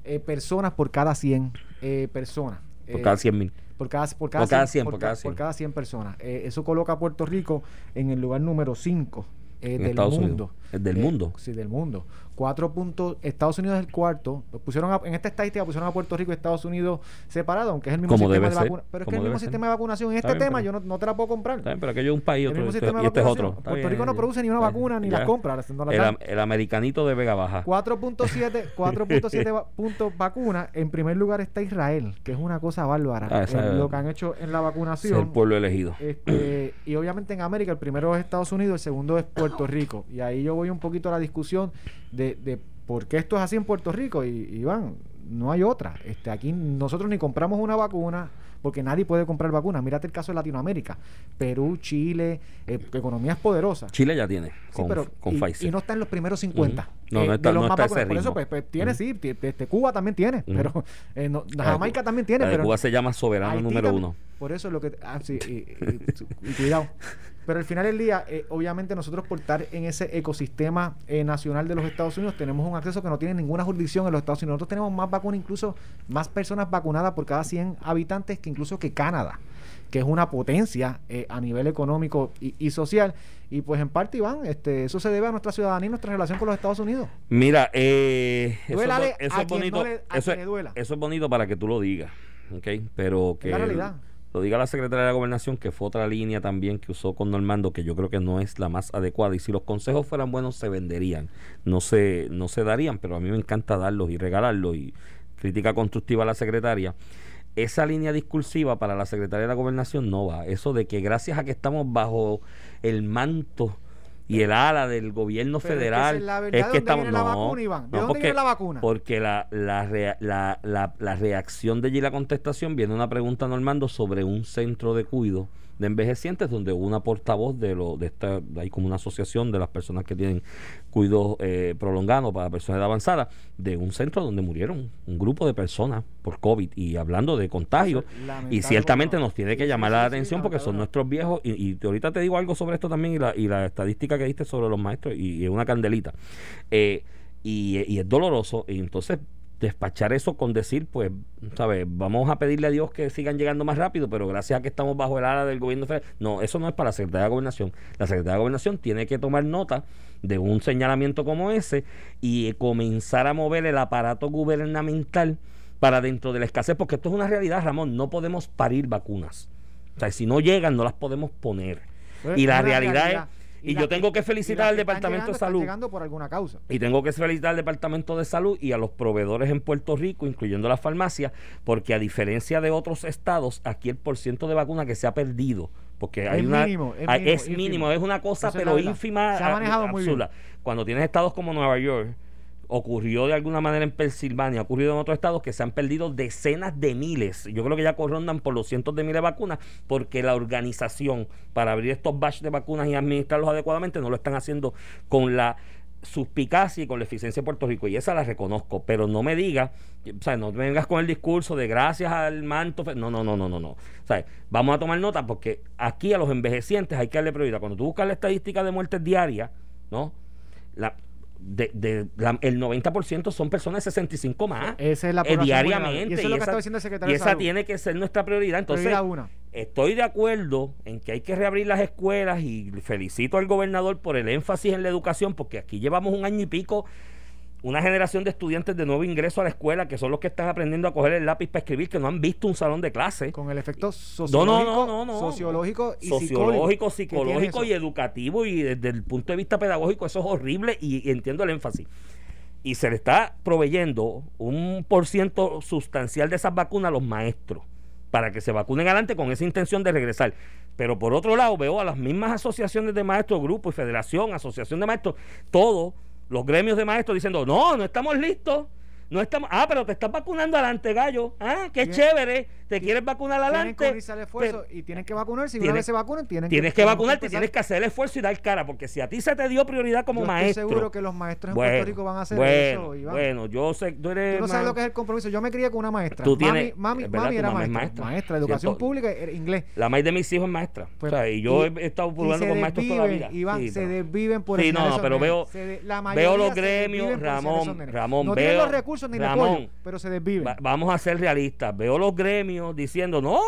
eh, personas por cada 100 eh, personas. Por Eh, cada 100 mil. por cada, por cada, Por cada 100, 100, por, por ca- cada 100. por cada 100 personas. Eh, eso coloca a Puerto Rico en el lugar número 5 eh, del mundo. Unidos. ¿El del Eh, mundo? Sí, del mundo. Cuatro puntos. Estados Unidos es el cuarto. Pusieron a- en esta estadística pusieron a Puerto Rico y Estados Unidos separados, aunque es el mismo sistema de vacunación. Pero es que el mismo ser. sistema de vacunación en Está este bien, tema pero- yo no, no te la puedo comprar. Está bien, pero aquello es un país el otro, mismo sistema de y este es otro. Puerto bien, Rico no produce ni una vacuna ni ya. las compra. no las El, el americanito de Vega Baja. 4.7 4.7 va- puntos vacunas. En primer lugar está Israel, que es una cosa bárbara. Ah, esa eh, lo que han hecho en la vacunación. es el pueblo elegido. Este, y obviamente en América el primero es Estados Unidos, el segundo es Puerto Rico. Y ahí yo voy un poquito a la discusión de, de por qué esto es así en Puerto Rico. Y Iván, no hay otra. Este, aquí nosotros ni compramos una vacuna porque nadie puede comprar vacunas. Mírate el caso de Latinoamérica. Perú, Chile, eh, economías poderosas. Chile ya tiene Sí, pero con y, Pfizer. y no está en los primeros 50. Ujú. No, no de está- los no más está ese. Por eso, pues, pues, tiene, Ujú. sí. Este, Cuba también tiene. Pero eh, no, de Jamaica también tiene. de pero Cuba se llama soberano Haití número uno. Por eso es lo que. Ah, sí, y cuidado. Pero al final del día, eh, obviamente, nosotros por estar en ese ecosistema eh, nacional de los Estados Unidos, tenemos un acceso que no tiene ninguna jurisdicción en los Estados Unidos. Nosotros tenemos más vacunas, incluso más personas vacunadas por cada 100 habitantes que incluso que Canadá, que es una potencia eh, a nivel económico y, y social. Y pues en parte, Iván, este, eso se debe a nuestra ciudadanía y nuestra relación con los Estados Unidos. Mira, eh, eso, es eso bonito. no le- a eso, quien es, le duela. eso es bonito para que tú lo digas, ¿ok? Pero que la realidad. Lo diga la secretaria de la gobernación, que fue otra línea también que usó con Normando, que yo creo que no es la más adecuada. Y si los consejos fueran buenos, se venderían, no se, no se darían, pero a mí me encanta darlos y regalarlos. Y crítica constructiva a la secretaria. Esa línea discursiva para la secretaria de la gobernación no va. Eso de que gracias a que estamos bajo el manto y el ala del gobierno Pero es que federal es la verdad. ¿De que dónde estamos viene la no, vacuna, Iván? ¿De no, dónde porque- viene la vacuna? porque la, la, rea- la, la, la reacción de allí la contestación viene una pregunta Normando sobre un centro de cuido de envejecientes donde una portavoz de lo de esta hay como una asociación de las personas que tienen cuido eh, prolongado para personas de avanzada de un centro donde murieron un grupo de personas por COVID y hablando de contagio Eso es lamentable, y ciertamente nos tiene que llamar la atención porque son nuestros viejos y, y ahorita te digo algo sobre esto también y la, y la estadística que diste sobre los maestros y, y es una candelita. Eh, y, y es doloroso y entonces despachar eso con decir pues sabes vamos a pedirle a Dios que sigan llegando más rápido pero gracias a que estamos bajo el ala del gobierno federal. No eso no es para la Secretaría de Gobernación. La Secretaría de Gobernación tiene que tomar nota de un señalamiento como ese y comenzar a mover el aparato gubernamental para dentro de la escasez porque esto es una realidad Ramón. No podemos parir vacunas. O sea si no llegan no las podemos poner. Pues, y la realidad, realidad. es Y yo tengo que felicitar al Departamento llegando, de Salud llegando por alguna causa. y tengo que felicitar al Departamento de Salud y a los proveedores en Puerto Rico, incluyendo las farmacias, porque a diferencia de otros estados, aquí el porciento de vacuna que se ha perdido, porque hay Es una, mínimo, es mínimo, es ínfimo. mínimo, es una cosa, pero ínfima, Se ha manejado muy bien. Cuando tienes estados como Nueva York, ocurrió de alguna manera en Pensilvania, ha ocurrido en otros estados que se han perdido decenas de miles. Yo creo que ya corrondan por los cientos de miles de vacunas porque la organización para abrir estos batches de vacunas y administrarlos adecuadamente no lo están haciendo con la suspicacia y con la eficiencia de Puerto Rico y esa la reconozco, pero no me digas, o sea, no vengas con el discurso de gracias al manto, no, no, no, no, no, no. O sea, vamos a tomar nota porque aquí a los envejecientes hay que darle prioridad. Cuando tú buscas la estadística de muertes diarias, ¿no? De, de la- el 90% son personas de 65 más. Esa es la eh, diariamente. Y eso es lo que esa- diciendo el secretario y de esa Salud. tiene que ser nuestra prioridad. Entonces, Prioridad una. estoy de acuerdo en que hay que reabrir las escuelas y felicito al gobernador por el énfasis en la educación, porque aquí llevamos un año y pico una generación de estudiantes de nuevo ingreso a la escuela que son los que están aprendiendo a coger el lápiz para escribir, que no han visto un salón de clase. Con el efecto sociológico, no, no, no, no. sociológico y sociológico, psicológico y educativo y desde el punto de vista pedagógico eso es horrible y, y entiendo el énfasis. Y se le está proveyendo un por ciento sustancial de esas vacunas a los maestros para que se vacunen adelante con esa intención de regresar. Pero por otro lado veo a las mismas asociaciones de maestros, grupos y federación, asociación de maestros, todos los gremios de maestros diciendo, no, no estamos listos. No estamos, ah, pero te estás vacunando adelante, gallo. Ah, qué chévere. Te quieres vacunar que adelante. unirse al esfuerzo pero- y tienen que vacunarse. Una Tienes- vez se vacunen, tienen Tienes que tienen vacunarte, tienes que hacer el esfuerzo y dar cara, porque si a ti se te dio prioridad como Yo estoy maestro. seguro que los maestros en bueno, Puerto Rico van a hacer bueno, eso. Iván. Bueno, yo sé, tú eres. Tú no sabes lo que es el compromiso. Yo me crié con una maestra. Tú mami, tienes- mami, verdad, mami tu era maestra. maestra. educación Cierto. pública, inglés. La maíz de mis hijos es maestra. Pues, o sea, y yo y- he estado se con maestros toda la vida. Iván, Sí, se desviven por Sí, enseñar no, pero veo- los gremios, Ramón. Ramón, veo- los recursos ni Ramón, apoyo, pero se desviven. Va- vamos a ser realistas. Veo los gremios diciendo, no,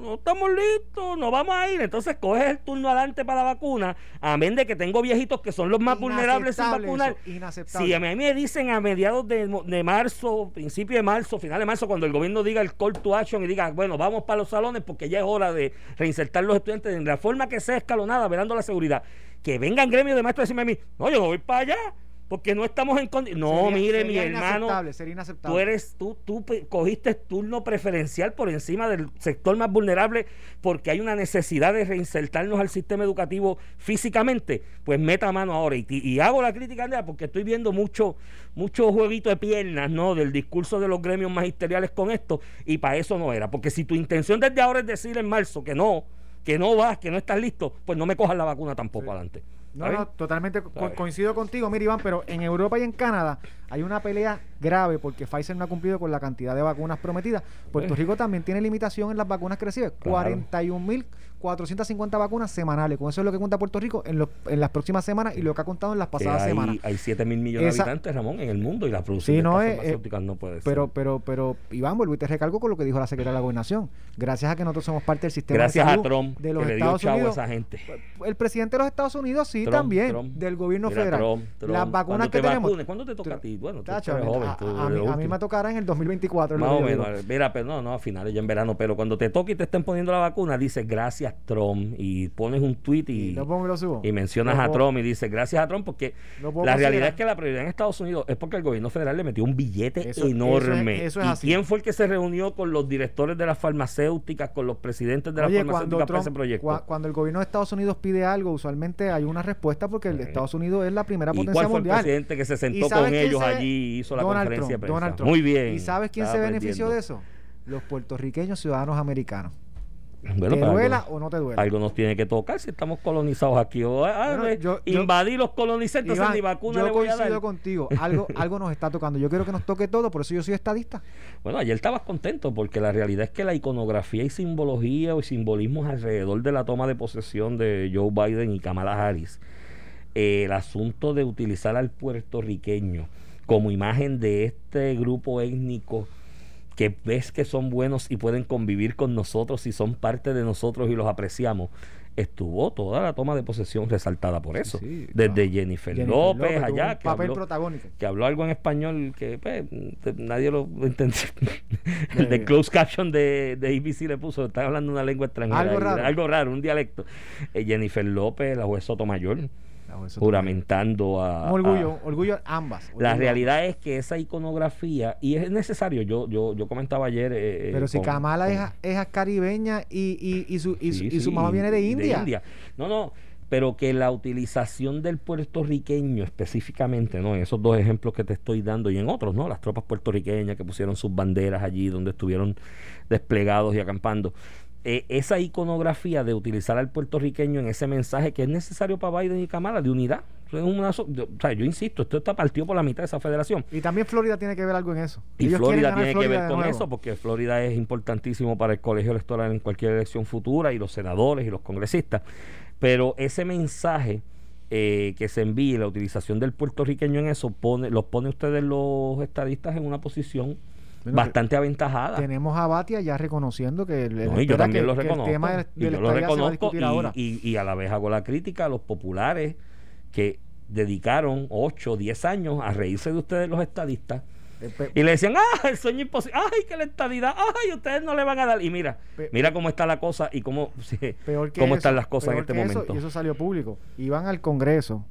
no estamos listos, no vamos a ir. Entonces coges el turno adelante para la vacuna, amén de que tengo viejitos que son los más vulnerables sin vacunar. eso, inaceptable. Si a mí me dicen a mediados de, de marzo, principio de marzo, final de marzo, cuando el gobierno diga el call to action y diga, bueno, vamos para los salones porque ya es hora de reinsertar los estudiantes en la forma que sea escalonada, velando la seguridad, que vengan gremios de maestros a decirme a mí, no, yo no voy para allá. Porque no estamos en condiciones. No, Sería- mire, sería mi hermano. inaceptable, sería inaceptable. Tú eres, tú, tú cogiste turno preferencial por encima del sector más vulnerable porque hay una necesidad de reinsertarnos al sistema educativo físicamente. Pues meta mano ahora. Y, y hago la crítica, porque estoy viendo mucho, mucho jueguito de piernas, ¿no? Del discurso de los gremios magisteriales con esto. Y para eso no era. Porque si tu intención desde ahora es decir en marzo que no, que no vas, que no estás listo, pues no me cojas la vacuna tampoco adelante. No, ¿Está no, totalmente co- coincido contigo, mira Iván, pero en Europa y en Canadá hay una pelea grave porque Pfizer no ha cumplido con la cantidad de vacunas prometidas. Puerto Pues. Rico también tiene limitación en las vacunas que recibe, Claro. 41.450 vacunas semanales. Con eso es lo que cuenta Puerto Rico en, los- en las próximas semanas y lo que ha contado en las pasadas hay, semanas. hay 7 mil millones de habitantes, Ramón, en el mundo y la producción Sí, de no es- farmacéuticas no puede ser. Pero, pero, pero, Iván, vuelvo y te recalco con lo que dijo la secretaria de la Gobernación. Gracias a que nosotros somos parte del sistema Gracias de a salud Trump, de los que le dio chavo a Unidos. esa gente. El presidente de los Estados Unidos, sí, Trump, también. Trump. Del gobierno federal. Las vacunas que te tenemos. vacunes, ¿Cuándo te toca a ti? Bueno, tú Tacho, eres a, joven, a- tú a eres mí, a mí último. me tocará en el 2024. es lo Más o menos. Mira, pero no, no, a finales ya en verano. Pero cuando te toque y te estén poniendo la vacuna, dices gracias Trump y pones un tweet y, Y lo pongo y lo subo. y mencionas Lo a Trump y dices gracias a Trump porque la realidad es que la prioridad en Estados Unidos es porque el gobierno federal le metió un billete Eso- eso es- enorme. eso es ¿Y así. quién fue el que se reunió con los directores de las farmacéuticas, con los presidentes de las farmacéuticas para ese proyecto? cua- cuando el gobierno de Estados Unidos pide algo, usualmente hay una respuesta porque el de Sí. Estados Unidos es la primera ¿Y potencia cuál fue el presidente que se ¿Y sentó con ellos allí hizo la Donald conferencia Trump, de prensa? Donald Trump. Muy bien. ¿Y sabes quién se benefició de eso? Los puertorriqueños ciudadanos americanos. Bueno, ¿Te duela algo, o no te duela? algo nos tiene que tocar si estamos colonizados aquí. O, ah, Bueno, yo- yo- invadí los colonizé, entonces ni vacuna yo le voy a coincido dar. contigo. Algo, algo nos está tocando. Yo quiero que nos toque todo, por eso yo soy estadista. Bueno, ayer estabas contento porque la realidad es que la iconografía y simbología o simbolismos alrededor de la toma de posesión de Joe Biden y Kamala Harris, eh, el asunto de utilizar al puertorriqueño como imagen de este grupo étnico que ves que son buenos y pueden convivir con nosotros y son parte de nosotros y los apreciamos, estuvo toda la toma de posesión resaltada por eso. sí, Desde. Jennifer, Jennifer López, allá, que papel habló, protagónico. que habló algo en español que pues, nadie lo entendió. El de closed caption de, de ABC le puso, está hablando una lengua extranjera. Algo raro. algo raro, un dialecto. Eh, Jennifer López, la juez Sotomayor, Eso juramentando a... Un orgullo, a- orgullo ambas. la realidad es que esa iconografía, y es necesario, yo yo yo comentaba ayer... eh, eh, Pero si con- Kamala es, con- es caribeña y, y, y su, y, su- Sí, y su sí, mamá viene de India. No, no, pero que la utilización del puertorriqueño específicamente, ¿no? En esos dos ejemplos que te estoy dando y en otros, ¿no? Las tropas puertorriqueñas que pusieron sus banderas allí donde estuvieron desplegados y acampando. Eh, esa iconografía de utilizar al puertorriqueño en ese mensaje que es necesario para Biden y Kamala de unidad. Una so- yo, o sea, yo insisto, esto está partido por la mitad de esa federación. Y también Florida tiene que ver algo en eso. Y Ellos Florida tiene que ver con nuevo. eso, porque Florida es importantísimo para el colegio electoral en cualquier elección futura y los senadores y los congresistas. Pero ese mensaje eh, que se envíe la utilización del puertorriqueño en eso, pone, los pone ustedes los estadistas en una posición Bueno, bastante aventajada. Tenemos a Batia ya reconociendo que, el, No, y yo también que- lo el reconozco. tema del- y yo lo va a reconozco discutir ahora. y, y- y a la vez hago la crítica a los populares que dedicaron 8, 10 años a reírse de ustedes los estadistas Eh, pe- y le decían, ah, el sueño imposible, ay, que la estadidad, ay, ustedes no le van a dar. Y mira, Pe- mira cómo está la cosa y cómo, sí, peor que cómo eso, están las cosas en este que eso, momento. y eso salió público. Iban al Congreso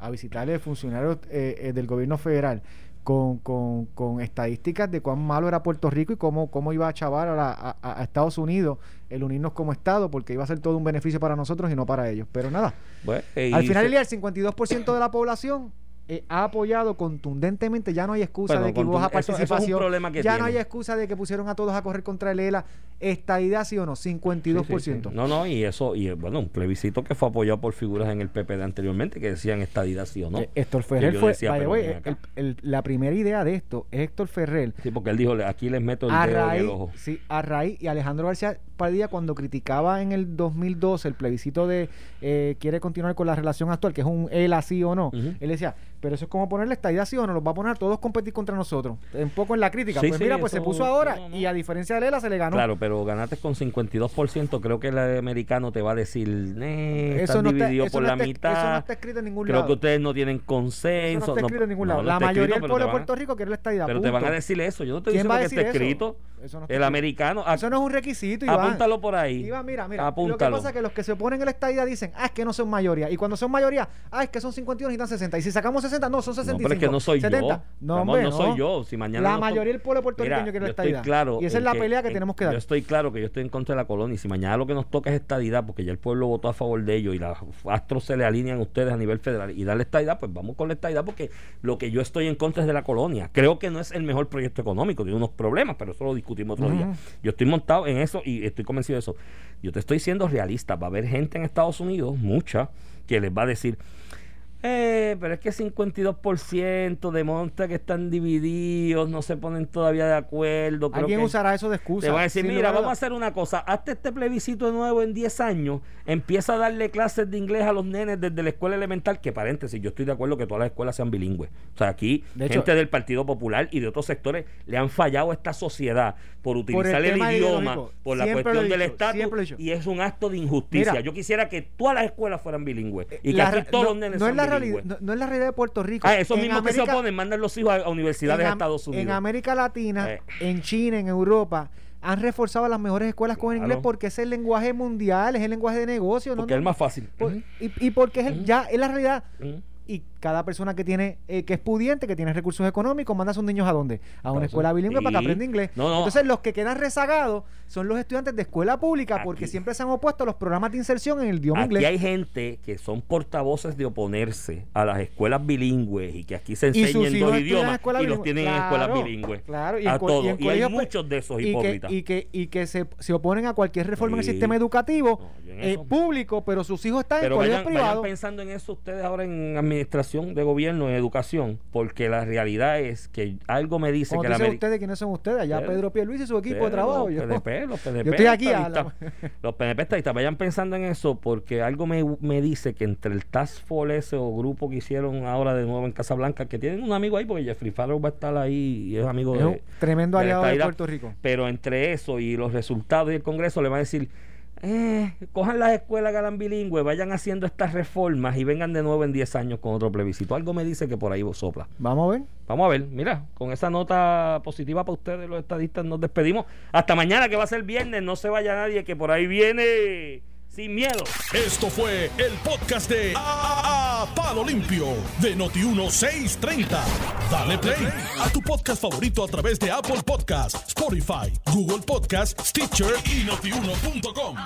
a visitarle funcionarios eh, eh, del gobierno federal con, con, con estadísticas de cuán malo era Puerto Rico y cómo, cómo iba a chavar a, la- a- Estados Unidos el unirnos como Estado, porque iba a ser todo un beneficio para nosotros y no para ellos. Pero nada, Bueno, al final el 52% de la población eh, ha apoyado contundentemente. Ya no hay excusa de que hubo contun- eso- es un participación. problema que ya no tiene. hay excusa de que pusieron a todos a correr contra el ELA. Estadidad, sí o no, 52%. Sí, sí, sí. No, no, y eso, y bueno, un plebiscito que fue apoyado por figuras en el PPD anteriormente que decían estadidad sí o no. Eh, Héctor Ferrer fue. decía, ven acá. el- el- la primera idea de esto es Héctor Ferrer. Sí, porque él dijo, "Le- aquí les meto el A dedo en raíz, el ojo. sí, a raíz, y Alejandro García Padilla, cuando criticaba en el 2012 el plebiscito de eh, quiere continuar con la relación actual, que es un él así o no, Ujú. él decía, pero eso es como ponerle estadía sí o no, los va a poner a todos a competir contra nosotros. Un poco en la crítica. Sí, pues sí, mira, pues se puso ahora, no, no. y a diferencia de Lela se le ganó. Claro, pero ganaste con 52%, creo que el americano te va a decir, eh, eso no, está, eso, por no la está, mitad. eso no está escrito en ningún creo lado. que ustedes no tienen eso consenso. no está escrito en ningún no, lado. no la mayoría escrito, del pueblo te de Puerto Rico quiere la estadidad. Pero te van a decir eso. Yo no estoy ¿Quién diciendo que esté eso? escrito. Eso no está el americano. ah, Eso no es un requisito, Iván. Apúntalo por ahí. Iván, mira, mira. Lo que pasa es que los que se oponen a la estadía dicen, ah, es que no son mayoría. Y cuando son mayoría, ah, es que son 51 y necesitan 60. Y si sacamos 60, no, son No, 65. pero es que no soy 70. yo. No, Ramón, hombre, no soy yo. Si mañana la mayoría del pueblo puertorriqueño quiere la estadidad. claro y esa es la pelea que en- tenemos que dar. Yo estoy claro que yo estoy en contra de la colonia. Y si mañana lo que nos toca es estadidad, porque ya el pueblo votó a favor de ello y los astros se le alinean a ustedes a nivel federal y darle estadidad, pues vamos con la estadidad porque lo que yo estoy en contra es de la colonia. Creo que no es el mejor proyecto económico, tiene unos problemas, pero eso lo discutimos otro día. Yo estoy montado en eso y estoy convencido de eso. Yo te estoy siendo realista. Va a haber gente en Estados Unidos, mucha, que les va a decir, eh, pero es que 52% demuestra que están divididos, no se ponen todavía de acuerdo. creo Alguien que- usará eso de excusa. te van a decir, mira, vamos a hacer una cosa, hazte este plebiscito nuevo en 10 años, empieza a darle clases de inglés a los nenes desde la escuela elemental, que paréntesis, yo estoy de acuerdo que todas las escuelas sean bilingües. O sea, aquí De hecho- gente del Partido Popular y de otros sectores le han fallado a esta sociedad por utilizar el, idioma, por la cuestión del estatus, y es un acto de injusticia. Mira. yo quisiera que todas las escuelas fueran bilingües y que La aquí todos no, los nenes no sean realidad, no, no es la realidad de Puerto Rico. Ah, esos En mismos que se oponen mandan los hijos a, a universidades de Estados Unidos. en América Latina, Eh. en China, en Europa, han reforzado las mejores escuelas con el Claro. inglés porque es el lenguaje mundial, es el lenguaje de negocio. porque no- es más fácil. por- y, y porque es el- ya es la realidad. Y cada persona que tiene, eh, que es pudiente, que tiene recursos económicos, manda a sus niños a dónde? A una escuela bilingüe para que aprenda inglés. No, no. Entonces, los que quedan rezagados son los estudiantes de escuela pública porque siempre se han opuesto a los programas de inserción en el idioma Aquí inglés. hay gente que son portavoces de oponerse a las escuelas bilingües y que aquí se Y hijos dos idiomas y los tienen en escuelas bilingües. claro, y a todos. y Y, hay pues, muchos de esos y que, hipócritas. y que, y que se, se oponen a cualquier reforma en el sistema educativo No, eh, público, pero sus hijos están Pero en colegios privados. pensando en eso ustedes ahora en administración de gobierno, en educación, porque la realidad es que algo me dice que la dicen ustedes, ¿quiénes son ustedes? Allá Pero- Pedro Pierluisi y su equipo de trabajo. Los Yo, PNP, los PNP yo estoy aquí a estadistas, los estadistas, vayan pensando en eso porque algo me, me dice que entre el Task Force ese o grupo que hicieron ahora de nuevo en Casablanca, que tienen un amigo ahí porque Jeffrey Farrow va a estar ahí y es amigo es de, un tremendo de la aliado de estadidad. Puerto Rico. Pero entre eso y los resultados y el Congreso le van a decir, eh, cojan las escuelas que hagan bilingües, vayan haciendo estas reformas y vengan de nuevo en 10 años con otro plebiscito. Algo me dice que por ahí vos sopla. Vamos a ver. Vamos a ver, mira, con esa nota positiva para ustedes, los estadistas, nos despedimos. Hasta mañana, que va a ser viernes. No se vaya nadie, que por ahí viene Esto fue el podcast de A- Palo Limpio de Noti1630. Dale play a tu podcast favorito a través de Apple Podcasts, Spotify, Google Podcasts, Stitcher y notiuno.com.